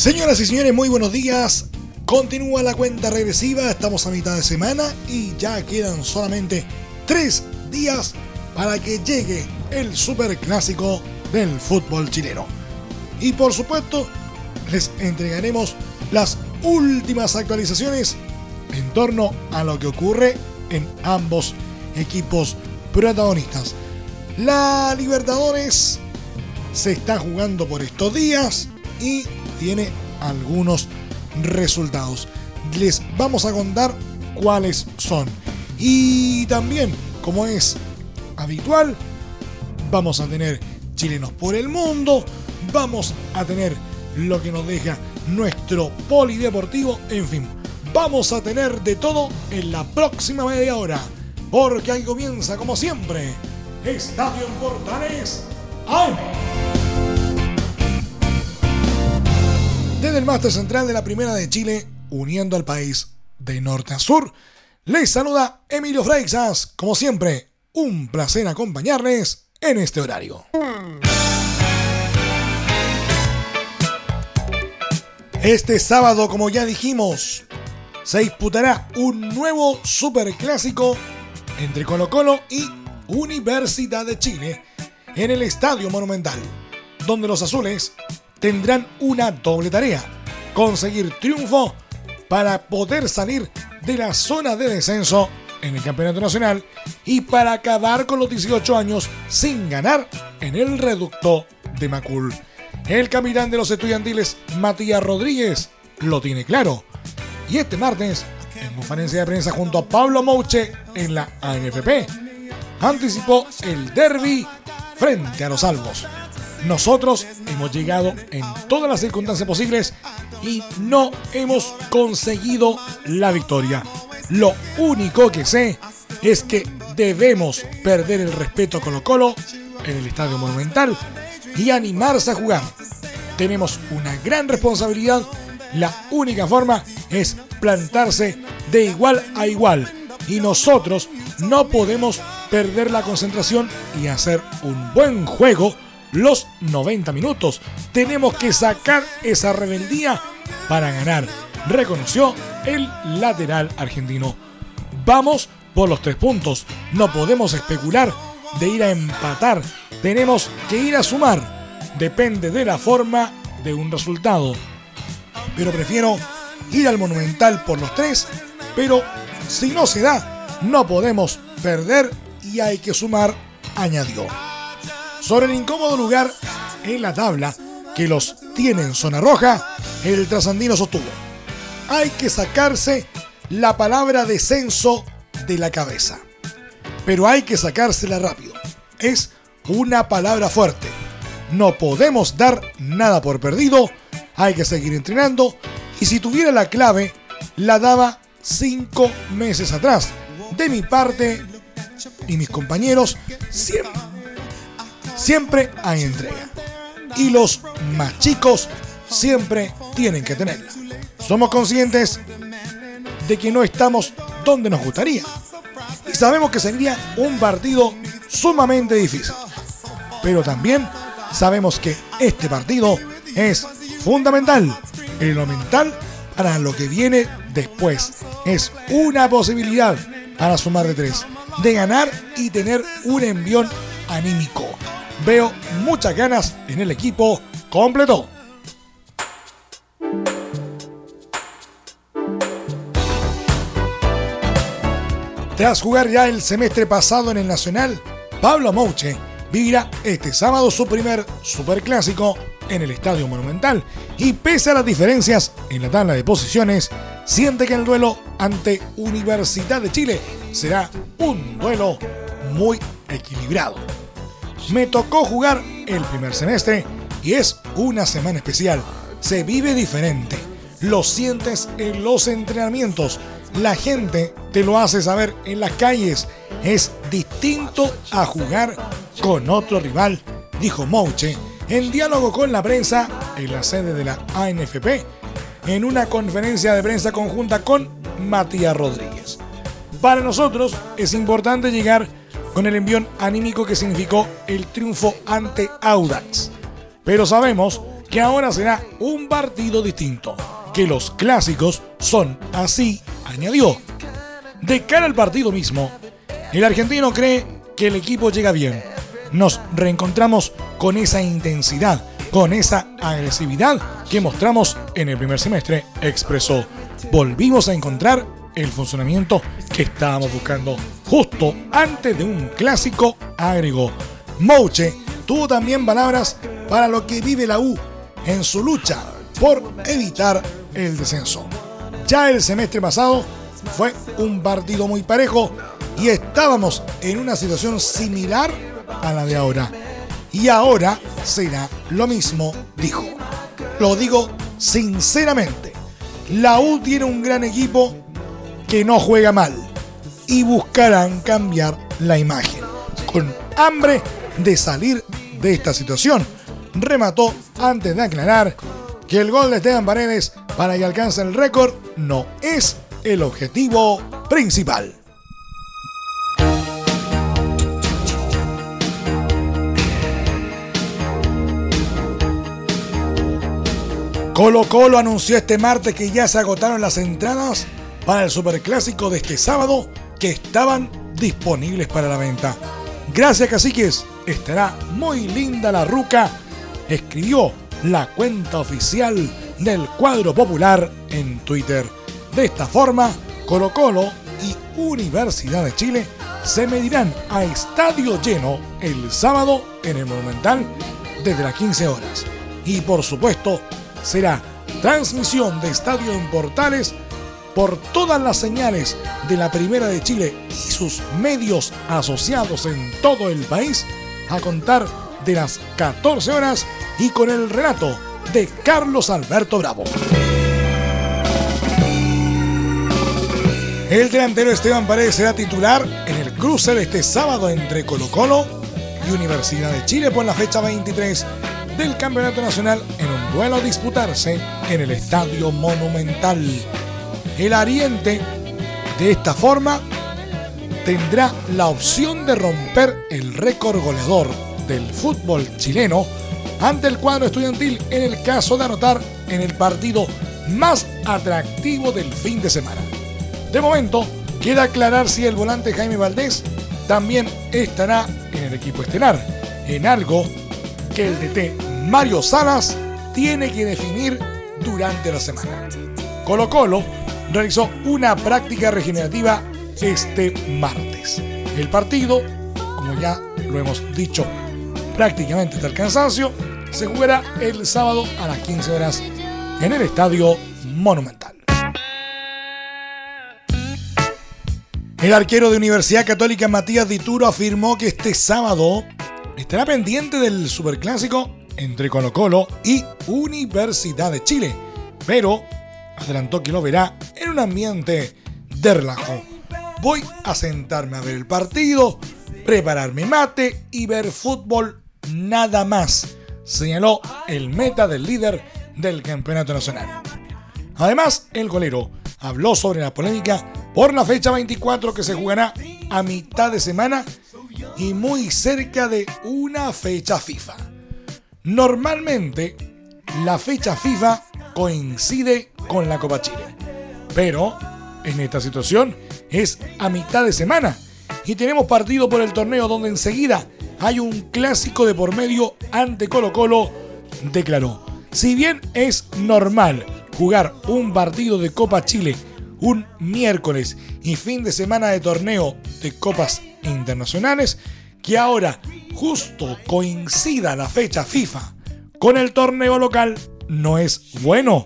Señoras y señores, muy buenos días. Continúa la cuenta regresiva, estamos a mitad de semana y ya quedan solamente tres días para que llegue el superclásico del fútbol chileno. Y por supuesto, les entregaremos las últimas actualizaciones en torno a lo que ocurre en ambos equipos protagonistas. La Libertadores se está jugando por estos días y tiene algunos resultados. Les vamos a contar cuáles son. Y también, como es habitual, vamos a tener chilenos por el mundo, vamos a tener lo que nos deja nuestro polideportivo, en fin, vamos a tener de todo en la próxima media hora porque ahí comienza como siempre Estadio en Portales AM. Desde el máster central de la Primera de Chile, uniendo al país de norte a sur, les saluda Emilio Freixas. Como siempre, un placer acompañarles en este horario. Este sábado, como ya dijimos, se disputará un nuevo superclásico entre Colo Colo y Universidad de Chile en el Estadio Monumental, donde los azules tendrán una doble tarea, conseguir triunfo para poder salir de la zona de descenso en el Campeonato Nacional y para acabar con los 18 años sin ganar en el reducto de Macul. El capitán de los estudiantiles, Matías Rodríguez, lo tiene claro. Y este martes en conferencia de prensa junto a Pablo Mouche en la ANFP. Anticipó el derby frente a los Albos. Nosotros hemos llegado en todas las circunstancias posibles y no hemos conseguido la victoria. Lo único que sé es que debemos perder el respeto a Colo Colo en el Estadio Monumental y animarse a jugar. Tenemos una gran responsabilidad. La única forma es plantarse de igual a igual. Y nosotros no podemos perder la concentración y hacer un buen juego los 90 minutos. Tenemos que sacar esa rebeldía para ganar, reconoció el lateral argentino. Vamos por los tres puntos. No podemos especular de ir a empatar. Tenemos que ir a sumar. Depende de la forma de un resultado. Pero prefiero ir al Monumental por los tres, pero si no se da, no podemos perder y hay que sumar, añadió. Sobre el incómodo lugar en la tabla que los tiene en zona roja, el trasandino sostuvo. Hay que sacarse la palabra descenso de la cabeza. Pero hay que sacársela rápido. Es una palabra fuerte. No podemos dar nada por perdido. Hay que seguir entrenando y si tuviera la clave, la daba cinco meses atrás. De mi parte y mis compañeros, siempre, siempre hay entrega. Y los más chicos siempre tienen que tenerla. Somos conscientes de que no estamos donde nos gustaría. Y sabemos que sería un partido sumamente difícil. Pero también sabemos que este partido es fundamental en lo mental para lo que viene después. Es una posibilidad para sumar de tres, de ganar y tener un envión anímico. Veo muchas ganas en el equipo completo. Tras jugar ya el semestre pasado en el Nacional, Pablo Mouche vivirá este sábado su primer superclásico en el Estadio Monumental y pese a las diferencias en la tabla de posiciones, siente que el duelo ante Universidad de Chile será un duelo muy equilibrado. Me tocó jugar el primer semestre y es una semana especial. Se vive diferente. Lo sientes en los entrenamientos. La gente te lo hace saber en las calles. Es distinto a jugar con otro rival, dijo Mouche en diálogo con la prensa en la sede de la ANFP en una conferencia de prensa conjunta con Matías Rodríguez. Para nosotros es importante llegar con el envión anímico que significó el triunfo ante Audax. Pero sabemos que ahora será un partido distinto, que los clásicos son así, añadió. De cara al partido mismo, el argentino cree que el equipo llega bien. Nos reencontramos con esa intensidad, con esa agresividad que mostramos en el primer semestre, expresó. Volvimos a encontrar el funcionamiento que estábamos buscando justo antes de un clásico, agregó. Mouche tuvo también palabras para lo que vive la U en su lucha por evitar el descenso. Ya el semestre pasado fue un partido muy parejo y estábamos en una situación similar a la de ahora. Y ahora será lo mismo, dijo. Lo digo sinceramente. La U tiene un gran equipo que no juega mal y buscarán cambiar la imagen con hambre de salir de esta situación. Remató antes de aclarar que el gol de Esteban Paredes para que alcance el récord no es el objetivo principal. Colo Colo anunció este martes que ya se agotaron las entradas para el Superclásico de este sábado que estaban disponibles para la venta. Gracias caciques, estará muy linda la ruca, escribió la cuenta oficial del cuadro popular en Twitter. De esta forma, Colo Colo y Universidad de Chile se medirán a estadio lleno el sábado en el Monumental desde las 15 horas. Y por supuesto, será transmisión de estadio en Portales por todas las señales de la Primera de Chile y sus medios asociados en todo el país a contar de las 14 horas y con el relato de Carlos Alberto Bravo. El delantero Esteban Paredes será titular en el cruce de este sábado entre Colo Colo y Universidad de Chile por la fecha 23 del Campeonato Nacional en un duelo a disputarse en el Estadio Monumental. El Ariente, de esta forma, tendrá la opción de romper el récord goleador del fútbol chileno ante el cuadro estudiantil en el caso de anotar en el partido más atractivo del fin de semana. De momento, queda aclarar si el volante Jaime Valdés también estará en el equipo estelar, en algo que el DT Mario Salas tiene que definir durante la semana. Colo Colo realizó una práctica regenerativa este martes. El partido, como ya lo hemos dicho prácticamente hasta el cansancio, se jugará el sábado a las 15 horas en el Estadio Monumental. El arquero de Universidad Católica Matías Dituro afirmó que este sábado estará pendiente del Superclásico entre Colo Colo y Universidad de Chile, pero adelantó que lo verá en un ambiente de relajo. Voy a sentarme a ver el partido, prepararme mate y ver fútbol nada más, señaló el meta del líder del campeonato nacional. Además, el golero habló sobre la polémica por la fecha 24 que se jugará a mitad de semana y muy cerca de una fecha FIFA. Normalmente, la fecha FIFA coincide con la Copa Chile. Pero, en esta situación, es a mitad de semana. Y tenemos partido por el torneo donde enseguida hay un clásico de por medio ante Colo Colo, declaró. Si bien es normal jugar un partido de Copa Chile un miércoles y fin de semana de torneo de copas internacionales, que ahora justo coincida la fecha FIFA con el torneo local no es bueno.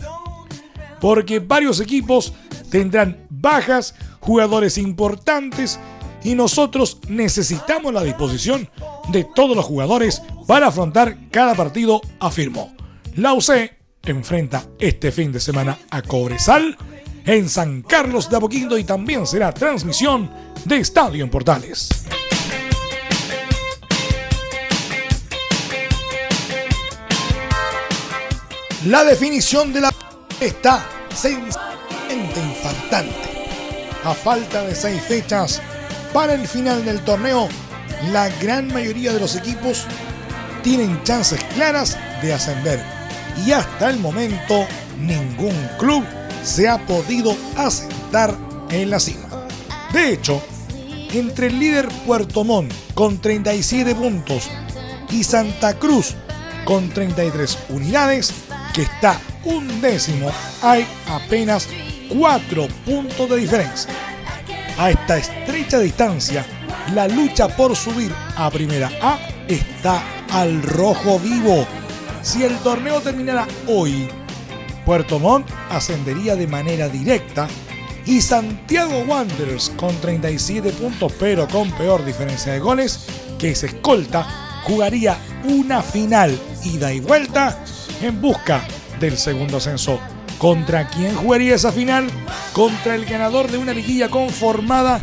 Porque varios equipos tendrán bajas, jugadores importantes y nosotros necesitamos la disposición de todos los jugadores para afrontar cada partido, afirmó. La UC enfrenta este fin de semana a Cobresal en San Carlos de Apoquindo y también será transmisión de Estadio en Portales. La definición de la está sencillamente infartante. A falta de seis fechas para el final del torneo, la gran mayoría de los equipos tienen chances claras de ascender y hasta el momento ningún club se ha podido asentar en la cima. De hecho, entre el líder Puerto Montt con 37 puntos y Santa Cruz con 33 unidades, que está un décimo, hay apenas 4 puntos de diferencia. A esta estrecha distancia, la lucha por subir a Primera A está al rojo vivo. Si el torneo terminara hoy, Puerto Montt ascendería de manera directa y Santiago Wanderers con 37 puntos pero con peor diferencia de goles que es escolta jugaría una final ida y vuelta en busca del segundo ascenso. ¿Contra quién jugaría esa final? Contra el ganador de una liguilla conformada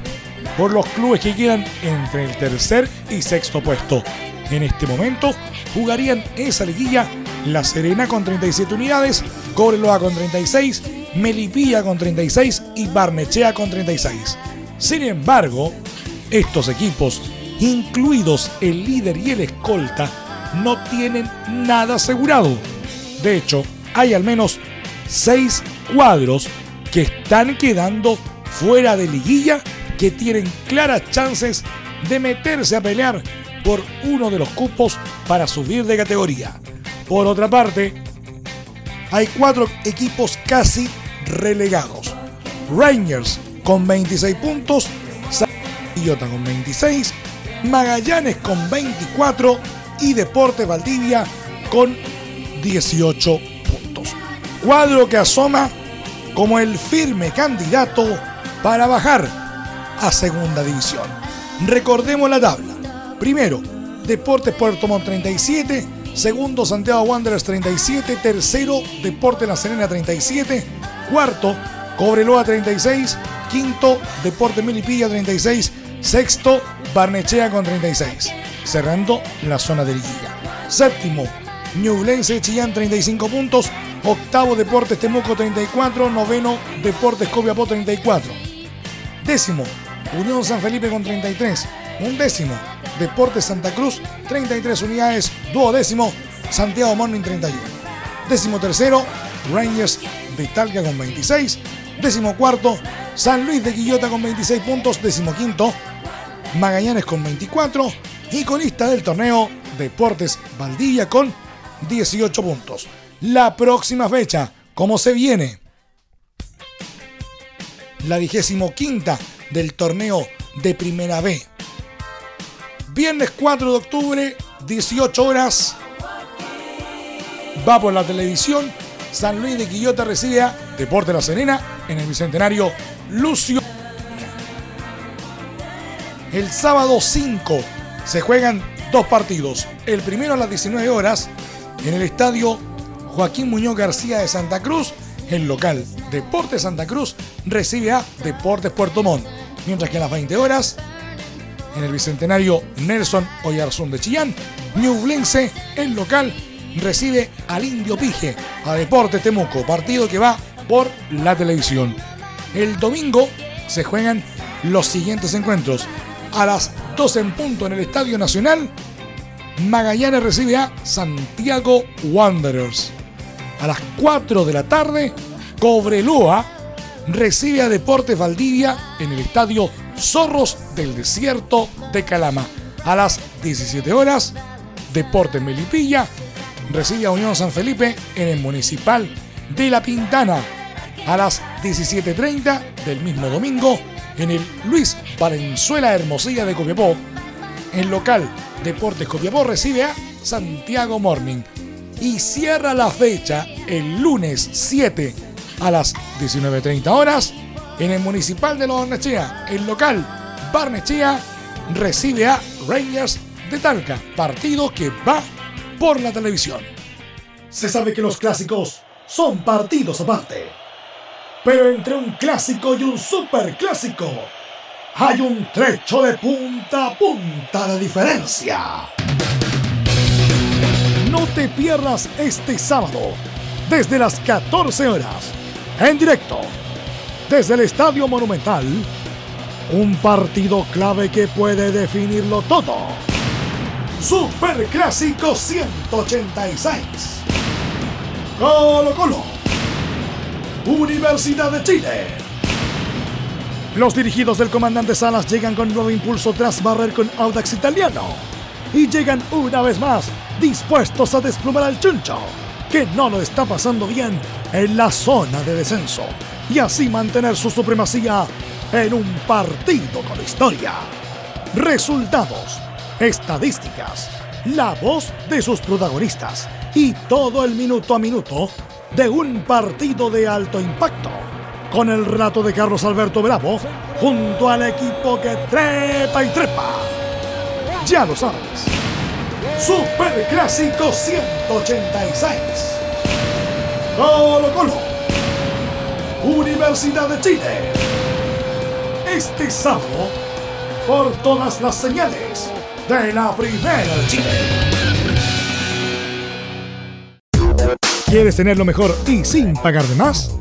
por los clubes que quedan entre el tercer y sexto puesto. En este momento jugarían esa liguilla La Serena con 37 unidades, Cobreloa con 36, Melipilla con 36 y Barnechea con 36. Sin embargo, estos equipos, incluidos el líder y el escolta, no tienen nada asegurado. De hecho, hay al menos seis cuadros que están quedando fuera de liguilla que tienen claras chances de meterse a pelear por uno de los cupos para subir de categoría. Por otra parte, hay cuatro equipos casi relegados. Rangers con 26 puntos, Quillota con 26, Magallanes con 24 y Deporte Valdivia con 18 puntos. Cuadro que asoma como el firme candidato para bajar a segunda división. Recordemos la tabla. Primero, Deportes Puerto Montt 37, segundo Santiago Wanderers 37, tercero Deporte La Serena 37, cuarto Cobreloa 36, quinto Deporte Melipilla 36, sexto Barnechea con 36, cerrando la zona de liguilla. Séptimo Ñublense Chillán 35 puntos, octavo Deportes Temuco 34, noveno Deportes Copiapó 34. Décimo, Unión San Felipe con 33, undécimo Deportes Santa Cruz 33 unidades, duodécimo Santiago Morning 31. Décimo tercero, Rangers de Talca con 26, décimo cuarto, San Luis de Quillota con 26 puntos, décimo quinto, Magallanes con 24 y colista del torneo Deportes Valdivia con 18 puntos. La próxima fecha, ¿cómo se viene? La vigésimo quinta del torneo de Primera B. Viernes 4 de octubre, 18 horas. Va por la televisión. San Luis de Quillota recibe a Deporte La Serena en el Bicentenario Lucio. El sábado 5 se juegan dos partidos. El primero a las 19 horas en el estadio Joaquín Muñoz García de Santa Cruz. El local Deportes Santa Cruz recibe a Deportes Puerto Montt. Mientras que a las 20 horas, en el bicentenario Nelson Oyarzún de Chillán, Ñublense, el local, recibe al Indio Pige, a Deportes Temuco, partido que va por la televisión. El domingo se juegan los siguientes encuentros. A las 12 en punto en el Estadio Nacional, Magallanes recibe a Santiago Wanderers. A las 4 de la tarde, Cobreloa recibe a Deportes Valdivia en el estadio Zorros del Desierto de Calama. A las 17 horas, Deportes Melipilla recibe a Unión San Felipe en el Municipal de La Pintana. A las 17.30 del mismo domingo, en el Luis Valenzuela Hermosilla de Copiapó, el local Deportes Copiapó recibe a Santiago Morning y cierra la fecha el lunes 7 a las 19.30 horas en el Municipal de Los Hornechea, el local Barnechea recibe a Rangers de Talca, partido que va por la televisión. Se sabe que los clásicos son partidos aparte. Pero entre un clásico y un superclásico hay un trecho de punta a punta de diferencia. No te pierdas este sábado, desde las 14 horas, en directo, desde el Estadio Monumental, un partido clave que puede definirlo todo. Superclásico 186. Colo Colo. Universidad de Chile. Los dirigidos del comandante Salas llegan con nuevo impulso tras barrer con Audax Italiano. Y llegan una vez más dispuestos a desplumar al chuncho, que no lo está pasando bien en la zona de descenso. Y así mantener su supremacía en un partido con historia. Resultados, estadísticas, la voz de sus protagonistas y todo el minuto a minuto de un partido de alto impacto. Con el relato de Carlos Alberto Bravo junto al equipo que trepa y trepa. Ya lo sabes. Super Clásico 186. Colo Colo. Universidad de Chile. Este sábado por todas las señales de la Primera Chile. ¿Quieres tener lo mejor y sin pagar de más?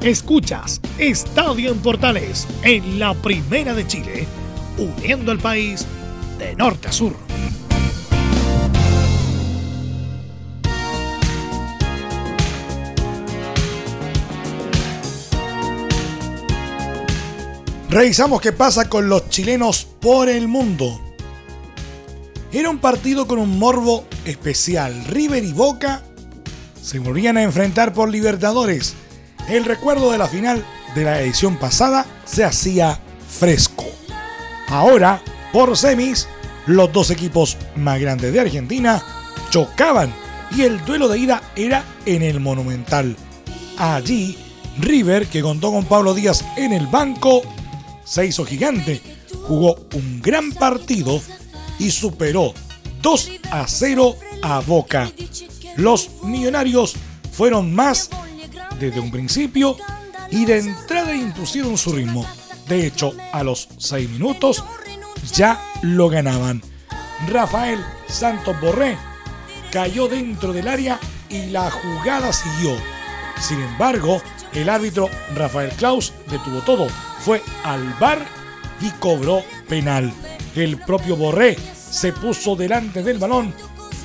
Escuchas Estadio en Portales en la Primera de Chile, uniendo al país de norte a sur. Revisamos qué pasa con los chilenos por el mundo. Era un partido con un morbo especial. River y Boca se volvían a enfrentar por Libertadores el recuerdo de la final de la edición pasada se hacía fresco. Ahora, por semis, los dos equipos más grandes de Argentina chocaban y el duelo de ida era en el Monumental. Allí, River, que contó con Pablo Díaz en el banco, se hizo gigante, jugó un gran partido y superó 2 a 0 a Boca. Los millonarios fueron más desde un principio y de entrada impusieron su ritmo. De hecho, a los 6 minutos ya lo ganaban. Rafael Santos Borré cayó dentro del área y la jugada siguió. Sin embargo, el árbitro Rafael Klaus detuvo todo, fue al bar y cobró penal. El propio Borré se puso delante del balón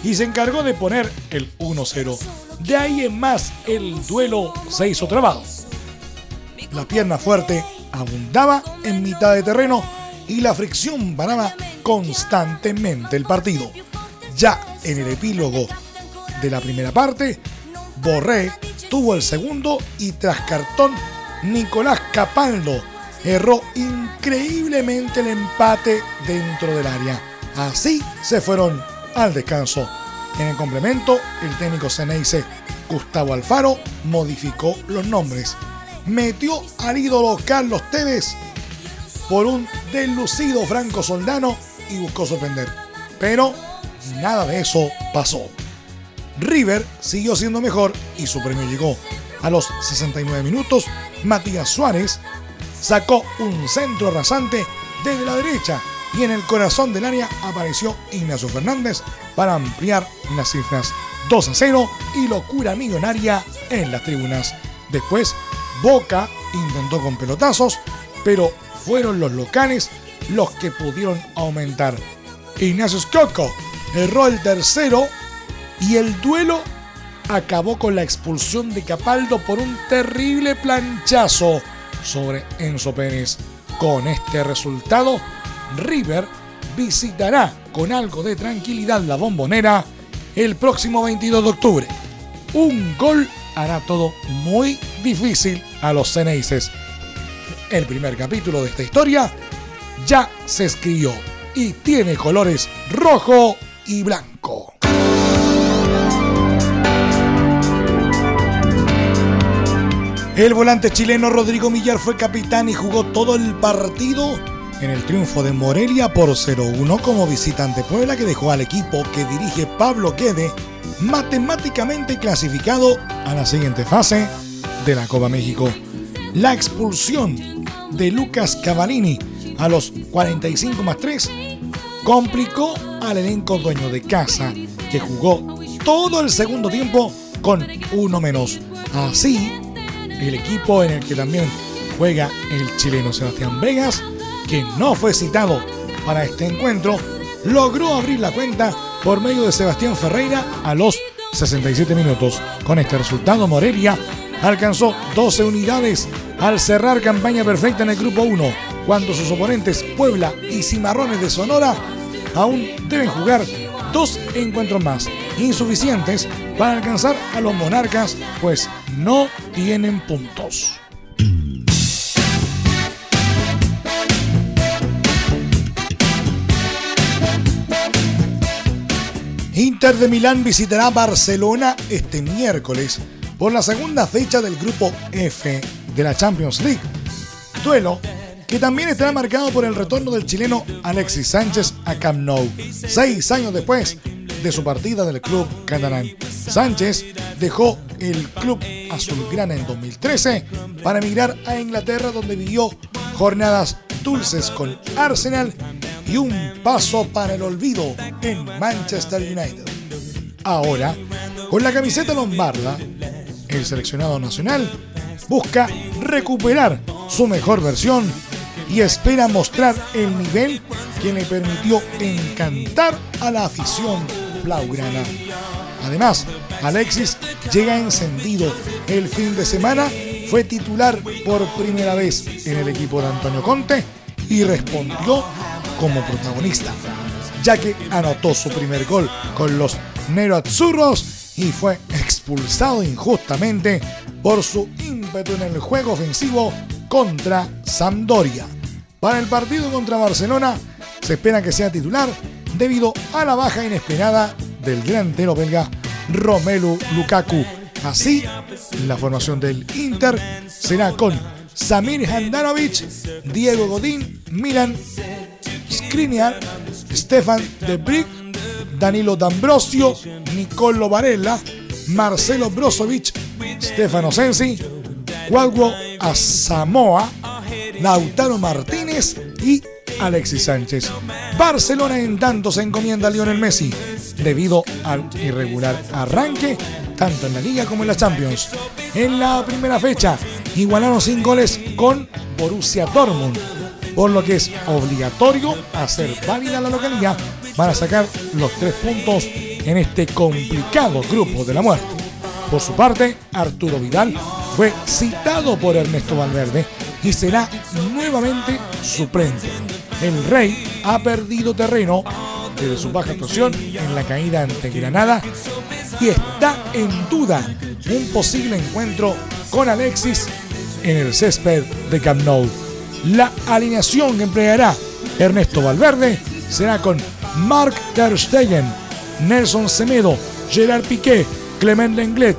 y se encargó de poner el 1-0. De ahí en más el duelo se hizo trabado. La pierna fuerte abundaba en mitad de terreno y la fricción paraba constantemente el partido. Ya en el epílogo de la primera parte, Borré tuvo el segundo y tras cartón, Nicolás Capaldo erró increíblemente el empate dentro del área. Así se fueron al descanso. En el complemento, el técnico Ceneice Gustavo Alfaro modificó los nombres. Metió al ídolo Carlos Tevez por un deslucido Franco Soldano y buscó sorprender. Pero nada de eso pasó. River siguió siendo mejor y su premio llegó. A los 69 minutos, Matías Suárez sacó un centro arrasante desde la derecha y en el corazón del área apareció Ignacio Fernández para ampliar las cifras 2 a 0 y locura millonaria en las tribunas. Después, Boca intentó con pelotazos, pero fueron los locales los que pudieron aumentar. Ignacio Skotko erró el tercero y el duelo acabó con la expulsión de Capaldo por un terrible planchazo sobre Enzo Pérez. Con este resultado, River visitará con algo de tranquilidad la bombonera el próximo 22 de octubre. Un gol hará todo muy difícil a los Ceneices. El primer capítulo de esta historia ya se escribió y tiene colores rojo y blanco. El volante chileno Rodrigo Millar fue capitán y jugó todo el partido en el triunfo de Morelia por 0-1 como visitante Puebla que dejó al equipo que dirige Pablo Quede matemáticamente clasificado a la siguiente fase de la Copa México. La expulsión de Lucas Cavallini a los 45 más 3 complicó al elenco dueño de casa que jugó todo el segundo tiempo con uno menos. Así, el equipo en el que también juega el chileno Sebastián Vegas, que no fue citado para este encuentro, logró abrir la cuenta por medio de Sebastián Ferreira a los 67 minutos. Con este resultado, Morelia alcanzó 12 unidades al cerrar campaña perfecta en el grupo 1, cuando sus oponentes Puebla y Cimarrones de Sonora aún deben jugar dos encuentros más, insuficientes para alcanzar a los monarcas, pues no tienen puntos. Inter de Milán visitará Barcelona este miércoles por la segunda fecha del grupo F de la Champions League. Duelo que también estará marcado por el retorno del chileno Alexis Sánchez a Camp Nou, seis años después de su partida del club catalán. Sánchez dejó el club azulgrana en 2013 para emigrar a Inglaterra donde vivió jornadas dulces con Arsenal y un paso para el olvido en Manchester United. Ahora, con la camiseta lombarda, el seleccionado nacional busca recuperar su mejor versión y espera mostrar el nivel que le permitió encantar a la afición blaugrana. Además, Alexis llega encendido. El fin de semana fue titular por primera vez en el equipo de Antonio Conte y respondió como protagonista, ya que anotó su primer gol con los Nero Azzurros y fue expulsado injustamente por su ímpetu en el juego ofensivo contra Sampdoria. Para el partido contra Barcelona se espera que sea titular debido a la baja inesperada del delantero belga Romelu Lukaku. Así, la formación del Inter será con Samir Handanovic, Diego Godín, Milan Skriniar, Stefan De Brick, Danilo D'Ambrosio, Nicolo Varela, Marcelo Brozovic, Stefano Sensi, Cuadro Asamoa, Lautaro Martínez y Alexis Sánchez. Barcelona en tanto se encomienda a Lionel Messi debido al irregular arranque tanto en la liga como en la Champions. En la primera fecha igualaron sin goles con Borussia Dortmund, por lo que es obligatorio hacer válida la localidad para sacar los tres puntos en este complicado grupo de la muerte. Por su parte, Arturo Vidal fue citado por Ernesto Valverde y será nuevamente suplente. El Rey ha perdido terreno desde su baja actuación en la caída ante Granada y está en duda un posible encuentro con Alexis en el césped de Camp Nou. La alineación que empleará Ernesto Valverde será con Mark Ter Nelson Semedo, Gerard Piqué, Clement Lenglet,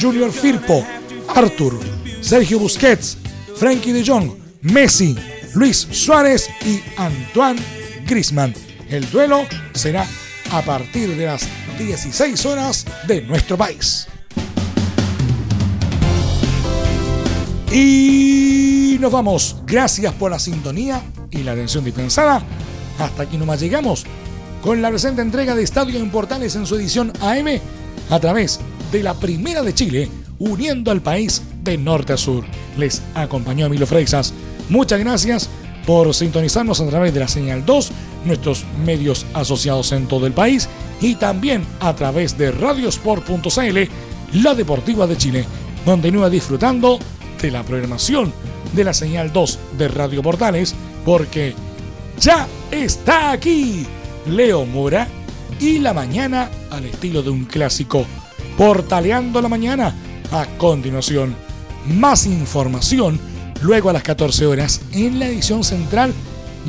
Junior Firpo, Arthur, Sergio Busquets, Frankie de Jong, Messi, Luis Suárez y Antoine Grisman. El duelo será a partir de las 16 horas de nuestro país. Nos vamos. Gracias por la sintonía y la atención dispensada. Hasta aquí nomás llegamos con la presente entrega de Estadio en Portales en su edición AM a través de la Primera de Chile, uniendo al país de norte a sur. Les acompañó Emilio Freixas. Muchas gracias por sintonizarnos a través de la señal 2, nuestros medios asociados en todo el país y también a través de radiosport.cl, la deportiva de Chile. Continúa disfrutando de la programación de la señal 2 de Radio Portales porque ya está aquí Leo Mora y la mañana al estilo de un clásico. Portaleando la mañana. A continuación, más información luego a las 14 horas en la edición central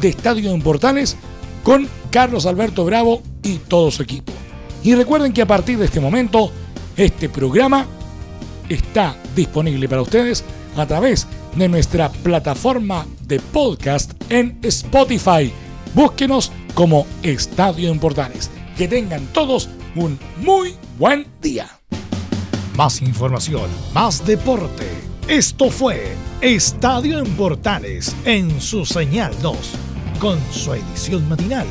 de Estadio en Portales con Carlos Alberto Bravo y todo su equipo. Y recuerden que a partir de este momento, este programa está disponible para ustedes a través de nuestra plataforma de podcast en Spotify. Búsquenos como Estadio en Portales. Que tengan todos un muy buen día. Más información, más deporte. Esto fue Estadio en Portales en su señal 2, con su edición matinal.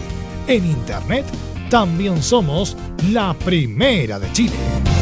En internet también somos la primera de Chile.